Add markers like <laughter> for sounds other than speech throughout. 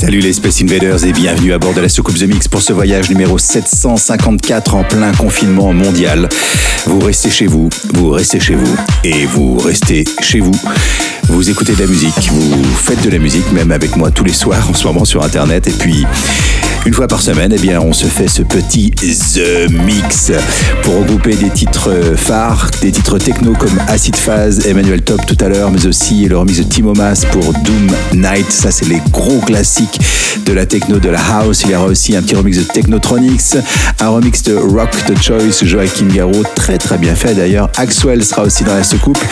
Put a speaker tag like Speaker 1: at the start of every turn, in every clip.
Speaker 1: Salut les Space Invaders et bienvenue à bord de la soucoupe The Mix pour ce voyage numéro 754 en plein confinement mondial. Vous restez chez vous, vous restez chez vous et vous restez chez vous. Vous écoutez de la musique, vous faites de la musique même avec moi tous les soirs en ce moment sur internet et puis une fois par semaine, eh bien, on se fait ce petit The Mix pour regrouper des titres phares, des titres techno comme Acid Phase, Emmanuel Top tout à l'heure, mais aussi le remix de Timo Mas pour Doom Night. Ça, c'est les gros classiques de la techno, de la house. Il y aura aussi un petit remix de Technotronics, un remix de Rock the Choice, Joachim Garraud, très très bien fait d'ailleurs. Axwell sera aussi dans la soucoupe.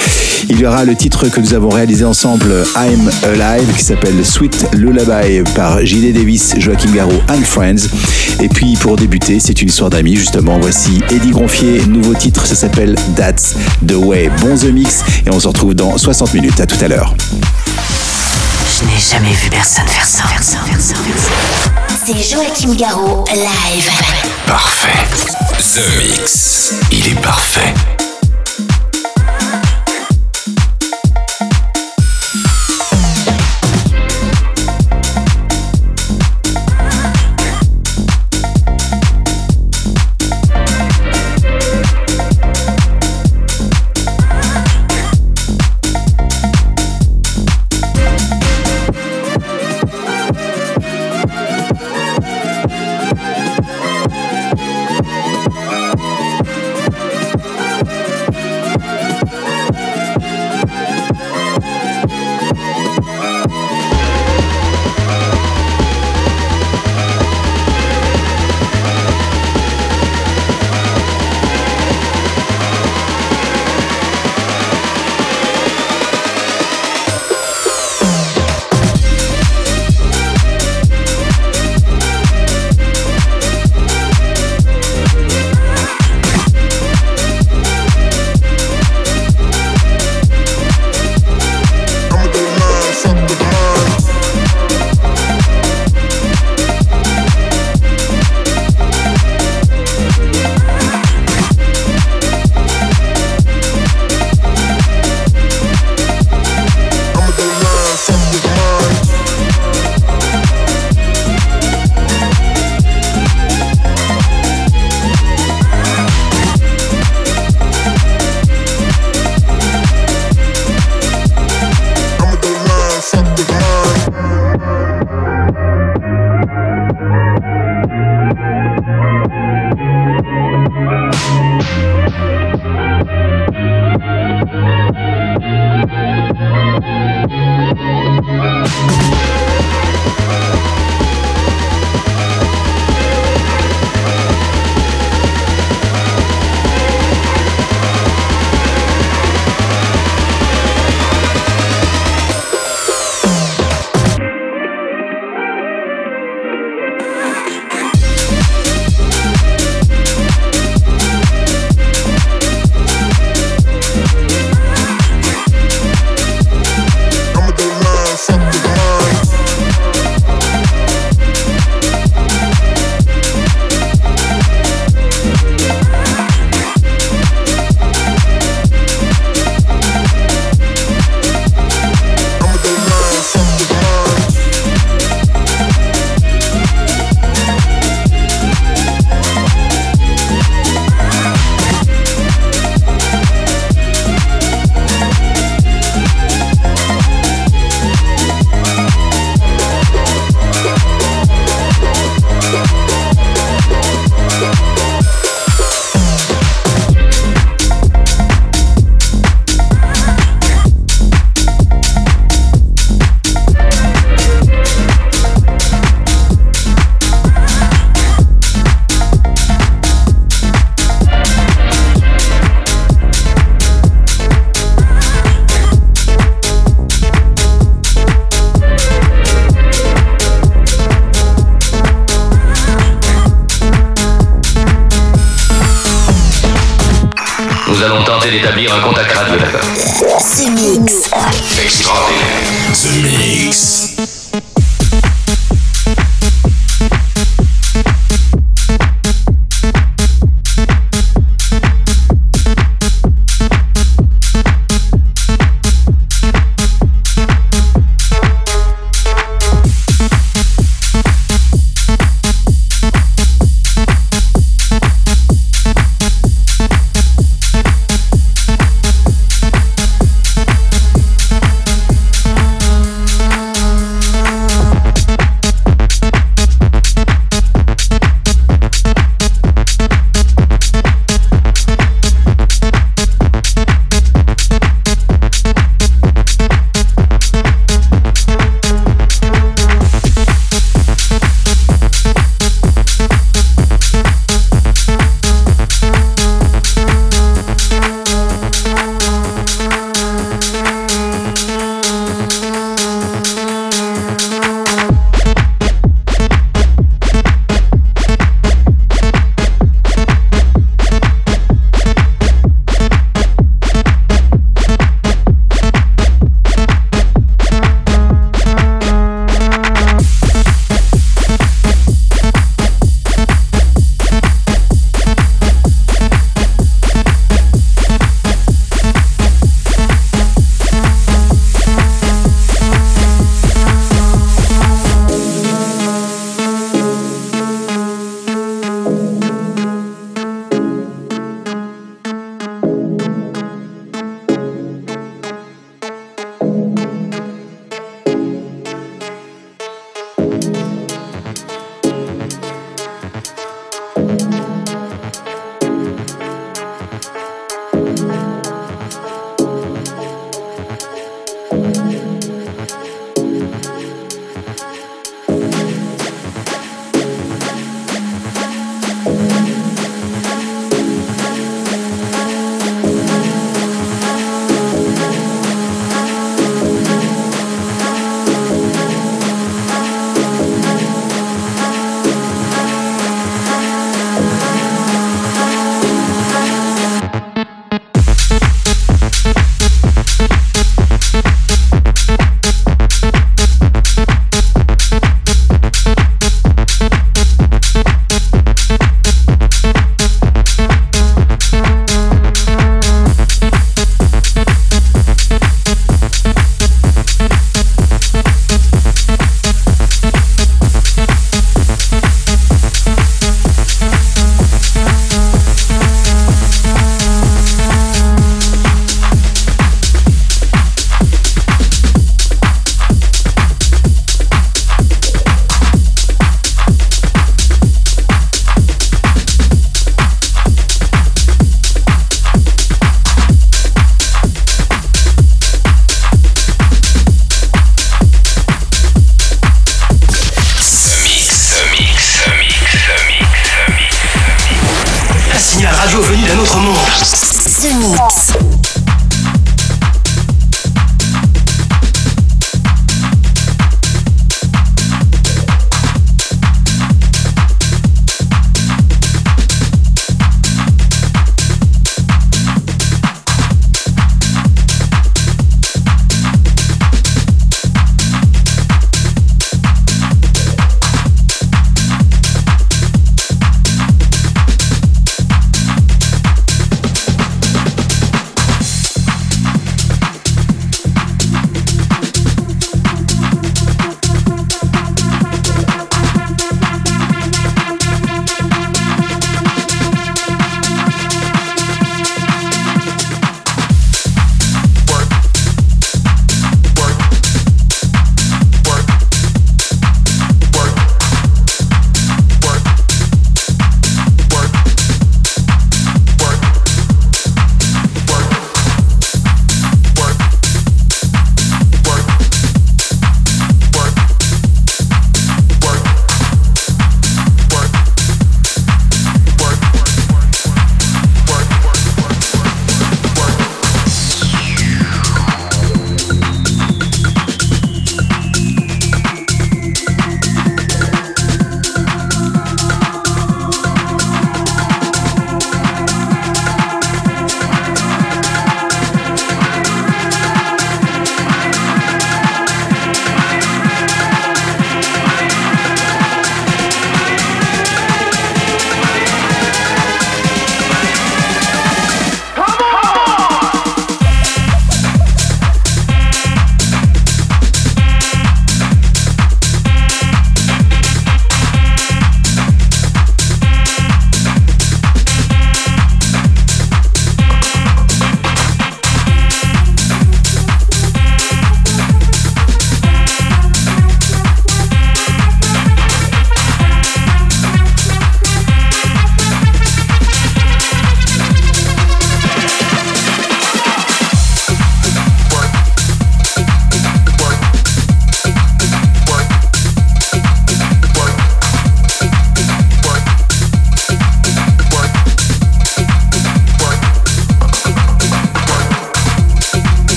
Speaker 1: Il y aura le titre que nous avons réalisé ensemble, I'm Alive, qui s'appelle Sweet Lullaby par J.D. Davis, Joachim Garraud, and Friends. Et puis pour débuter, c'est une histoire d'amis justement. Voici Eddie Gronfier, nouveau titre, ça s'appelle That's the Way. Bon The Mix et on se retrouve dans 60 minutes. À tout à l'heure.
Speaker 2: Je n'ai jamais vu personne faire ça. Faire ça, faire ça, faire ça.
Speaker 3: C'est Joachim Garraud, live.
Speaker 4: Parfait.
Speaker 5: The Mix.
Speaker 4: Il est parfait.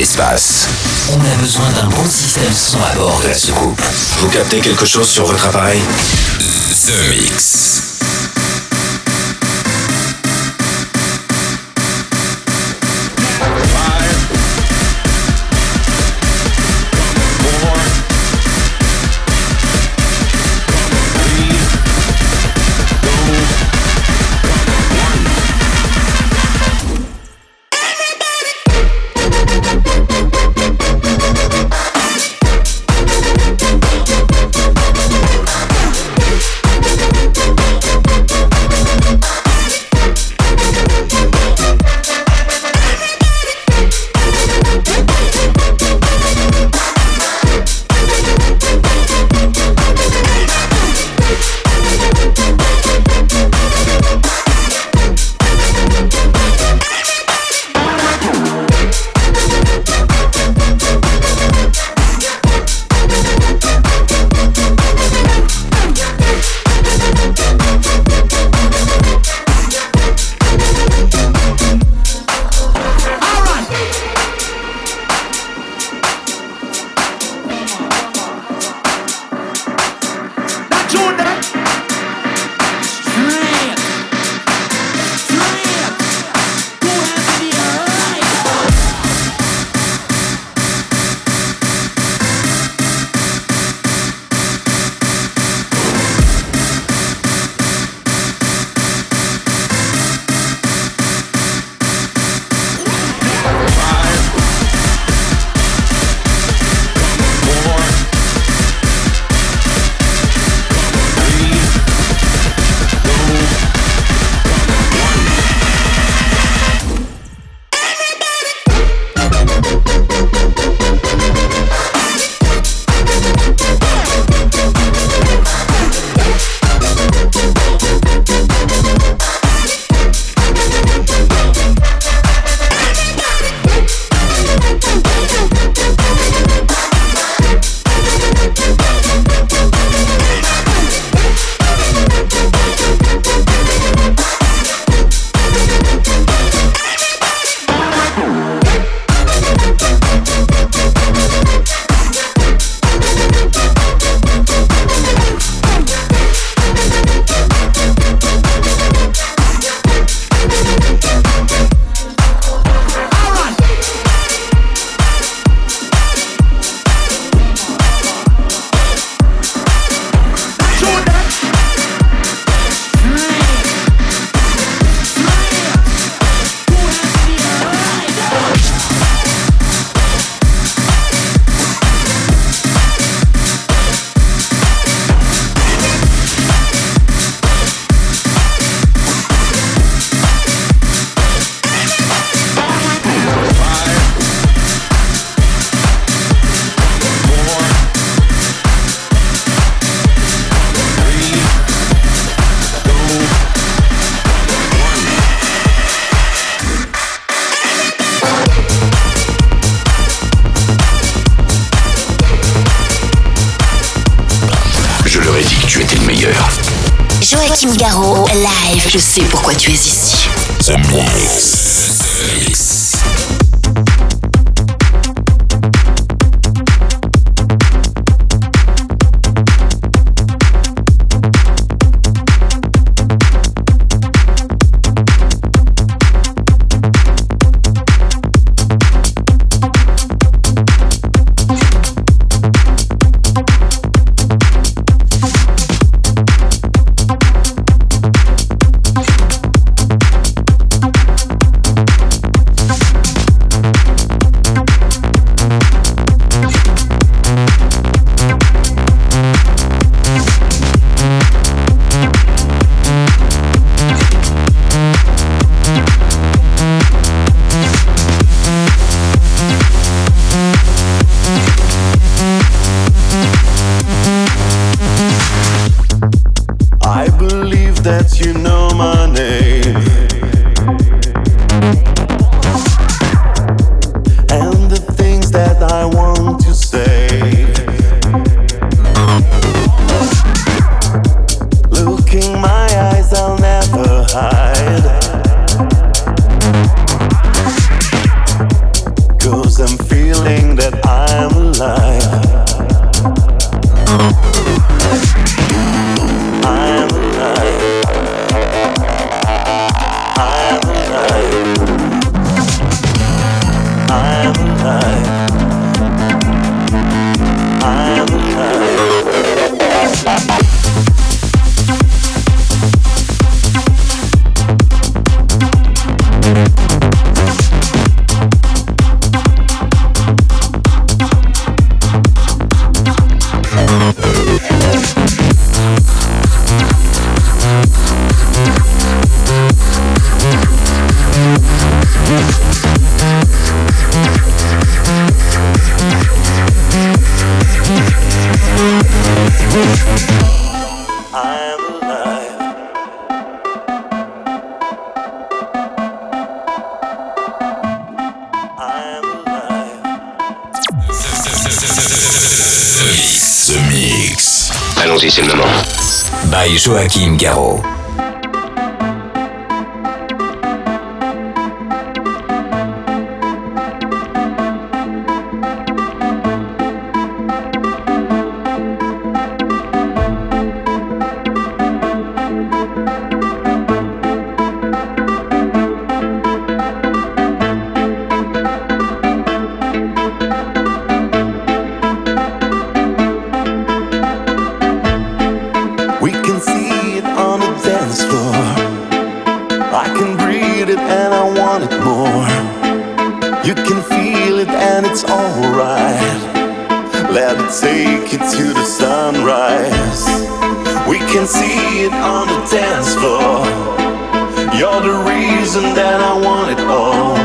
Speaker 4: L'espace.
Speaker 5: On a besoin d'un bon système son à bord de la soucoupe.
Speaker 6: Vous captez quelque chose sur votre appareil?
Speaker 4: The Mix.
Speaker 3: Je sais pourquoi tu es ici.
Speaker 4: The Mix. Joachim Garraud.
Speaker 7: To the sunrise. We can see it on the dance floor. You're the reason that I want it all.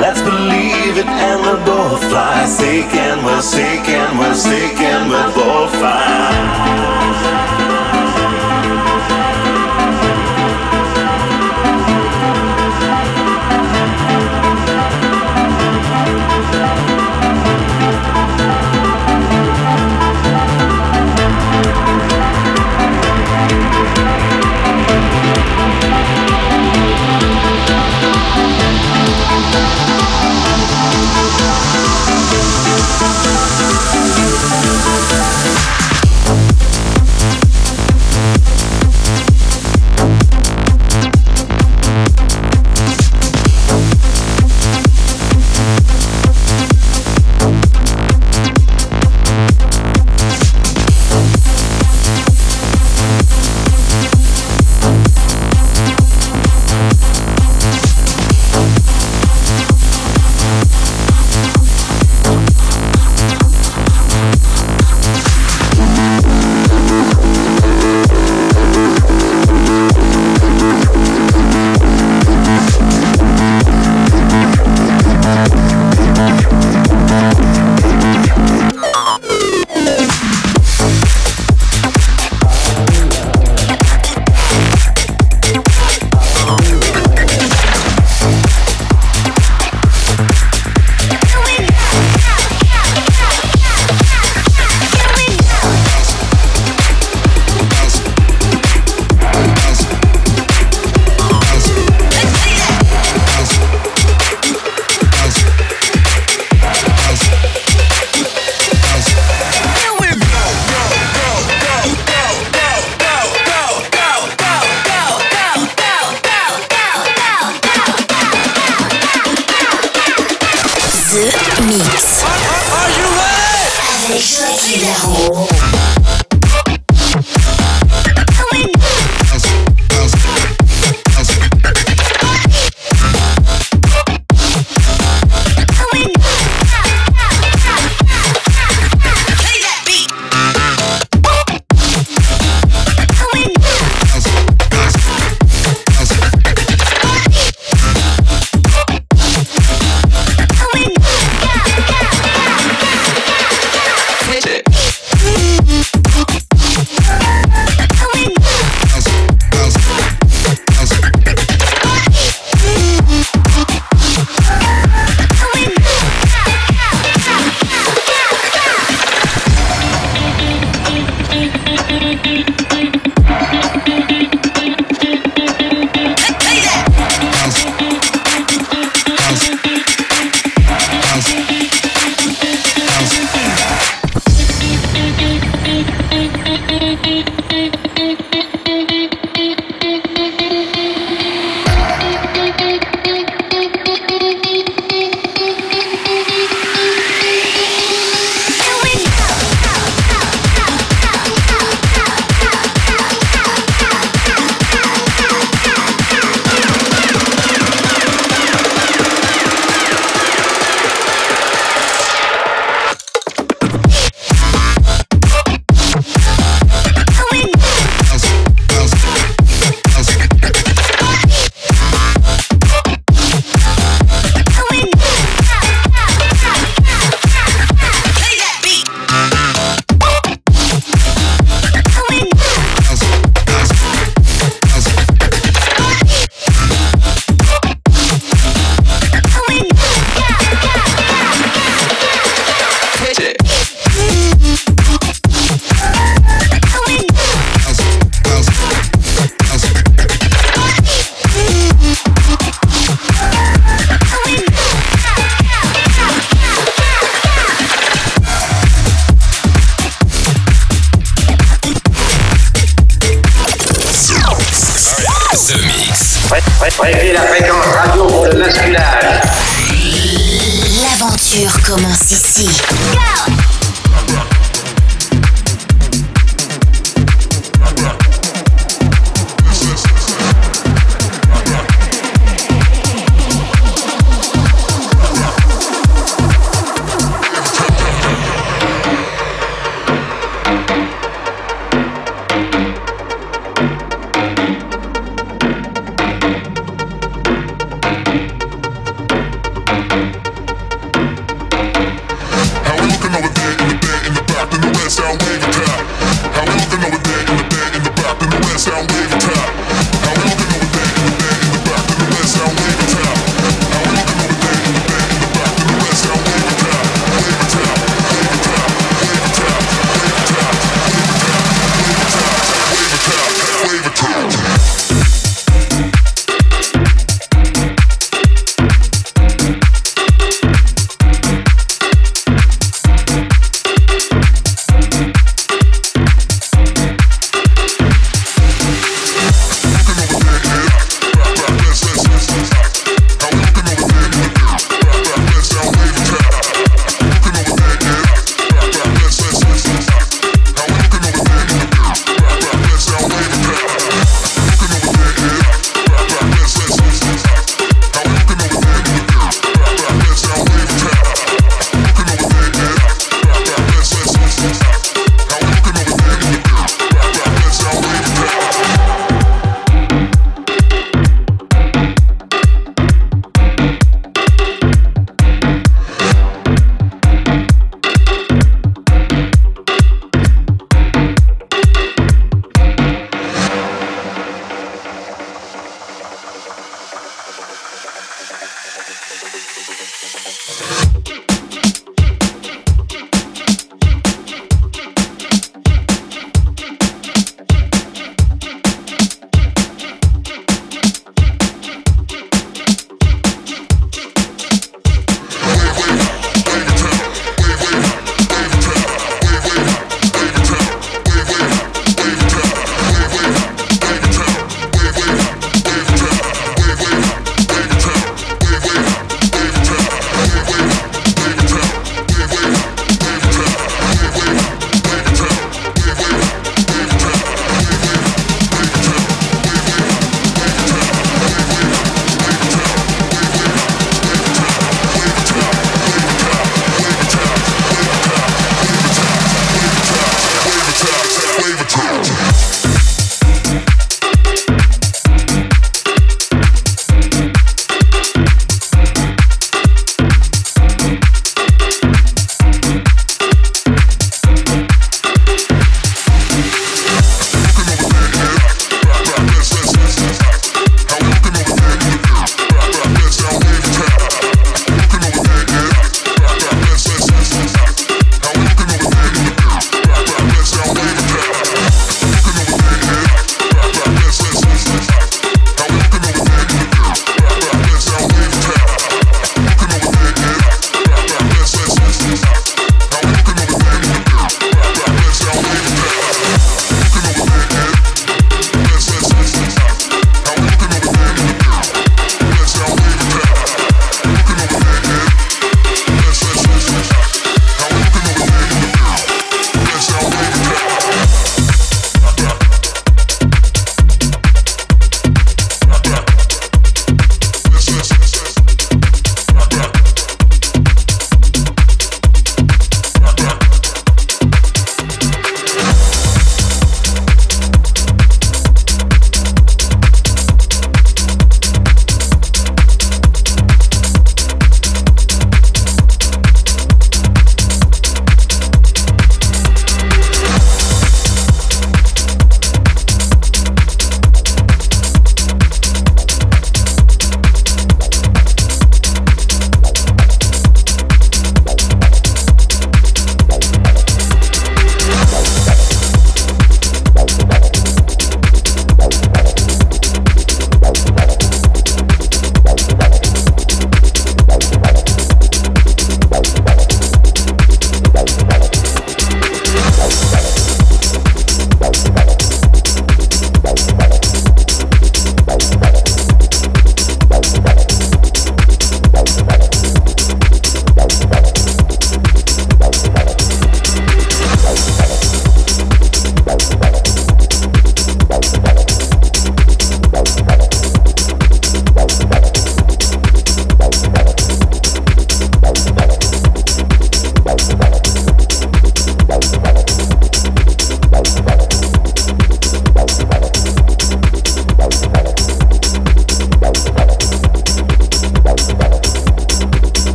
Speaker 7: Let's believe it and we'll both fly. Sick and we're sick and we're sick and we'll both fly.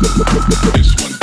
Speaker 4: This
Speaker 8: one.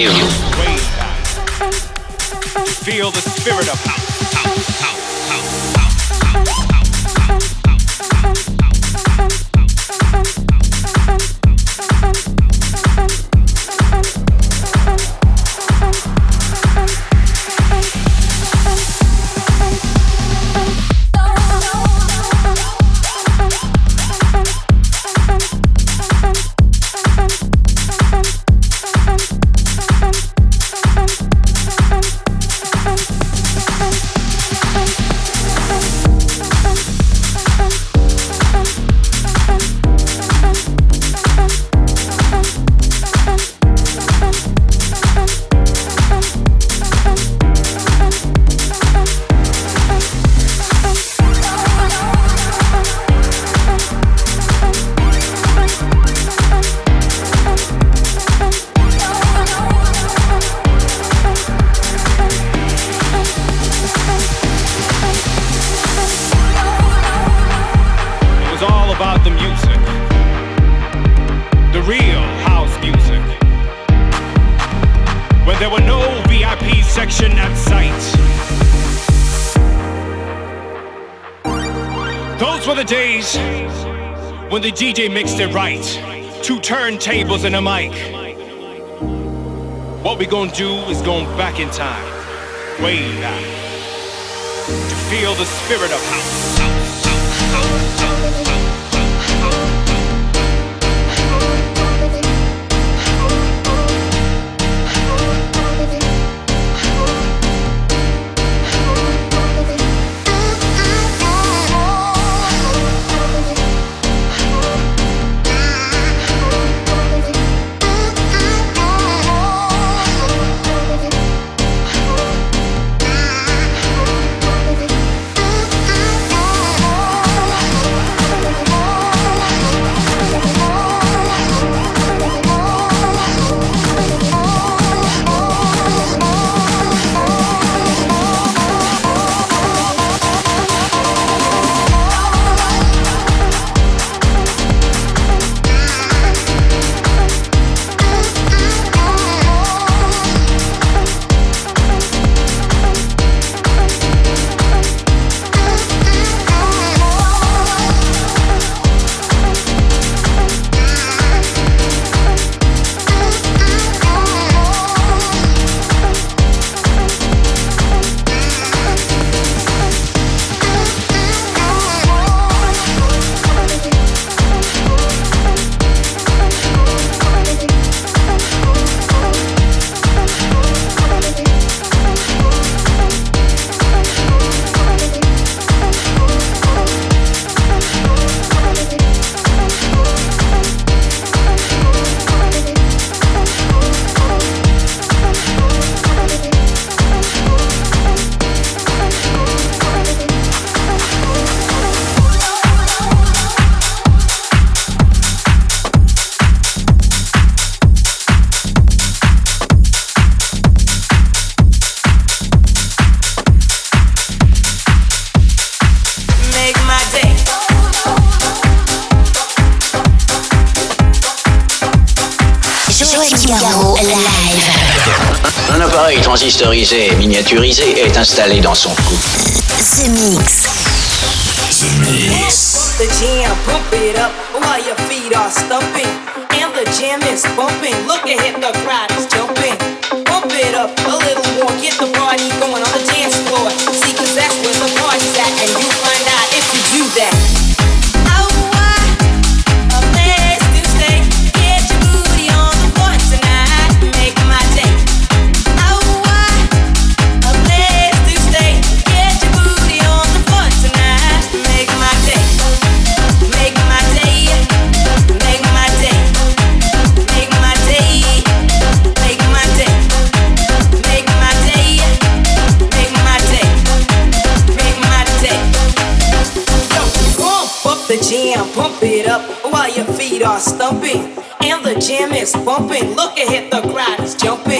Speaker 8: Faites
Speaker 9: turntables and a mic. What we gonna do is going back in time, way back, to feel the spirit of house.
Speaker 8: Transistorisé et miniaturisé est installé dans son cou.
Speaker 3: The Mix.
Speaker 4: The Mix.
Speaker 10: The jam, pump it up while your feet are stumping. And the jam is bumping. Look ahead, the crowd is jumping. Pump it up a little more, get the party going on the dance is bumping. Look ahead, the crowd is jumping.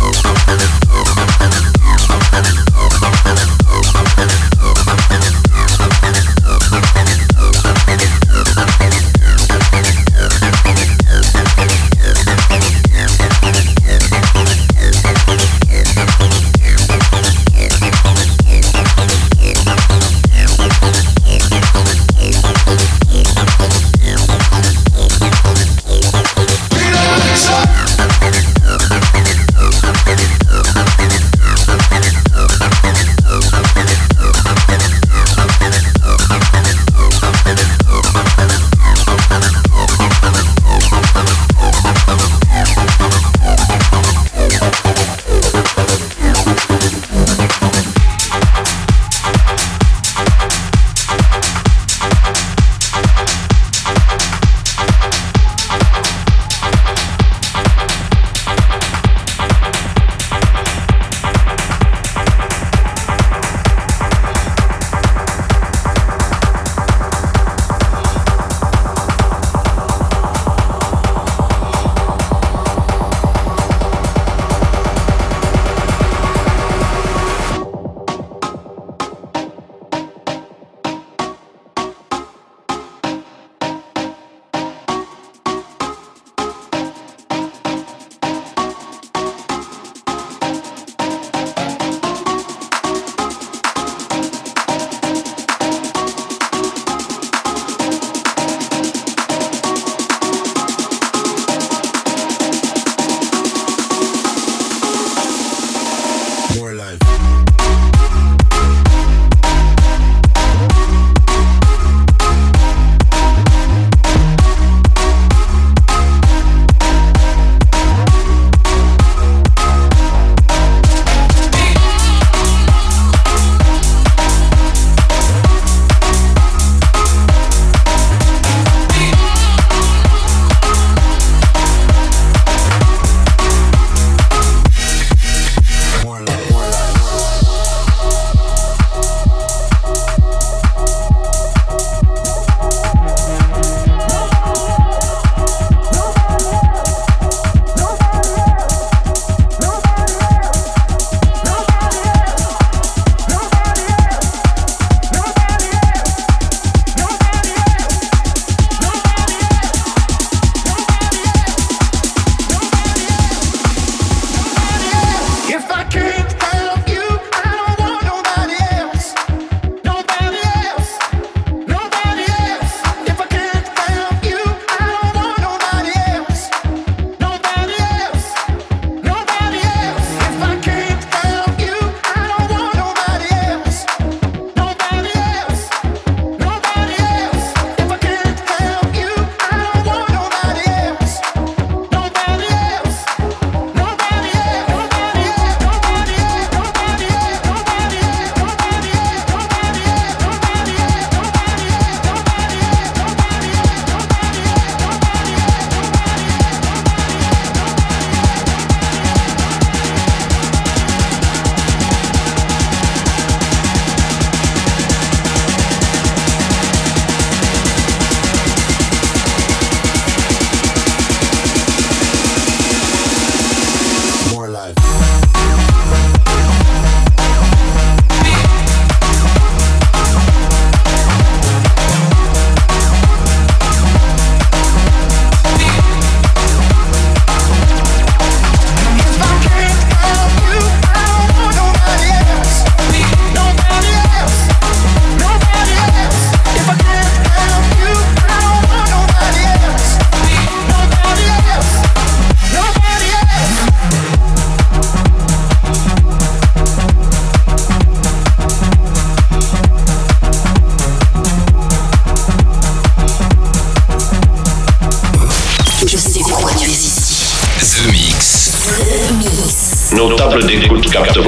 Speaker 11: Oh.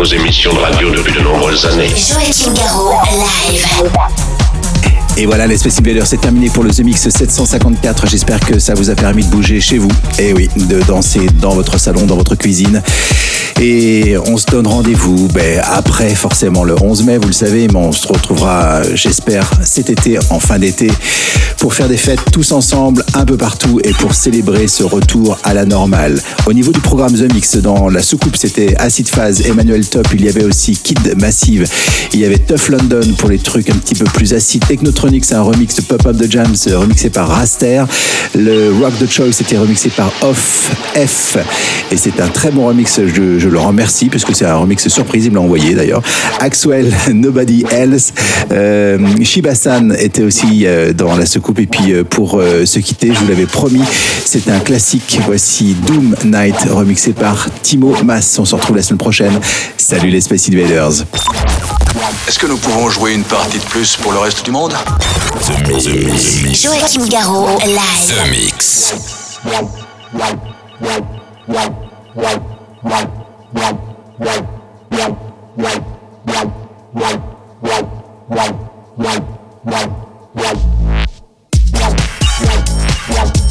Speaker 11: Vos émissions de radio depuis de nombreuses années.
Speaker 3: Joachim Garraud, live.
Speaker 1: Et voilà, les Space Invaders, c'est terminé pour le The Mix 754. J'espère que ça vous a permis de bouger chez vous. Et oui, de danser dans votre salon, dans votre cuisine. Et on se donne rendez-vous ben, après, forcément, le 11 mai, vous le savez, mais on se retrouvera, j'espère, cet été, en fin d'été, pour faire des fêtes tous ensemble, un peu partout, et pour célébrer ce retour à la normale. Au niveau du programme The Mix, dans la soucoupe, c'était Acid Phase, Emmanuel Top, il y avait aussi Kid Massive, il y avait Tough London pour les trucs un petit peu plus acides, Technotronic, c'est un remix de Pop Up the Jams, remixé par Raster. Le Rock the Choice était remixé par Off F, et c'est un très bon remix, je, je le remercie puisque c'est un remix surprise, il me l'a envoyé d'ailleurs. Axwell, <laughs> Nobody Else. Euh, Shibasan était aussi euh, dans la et puis euh, pour euh, se quitter, je vous l'avais promis, c'est un classique. Voici Doom Night remixé par Timo Mass. On se retrouve la semaine prochaine. Salut les Space Invaders.
Speaker 4: Est-ce que nous pouvons jouer une partie de plus pour le reste du monde?
Speaker 12: The Mix. The Mix.
Speaker 3: Joachim Garraud, live.
Speaker 4: The Mix. The Mix. Right.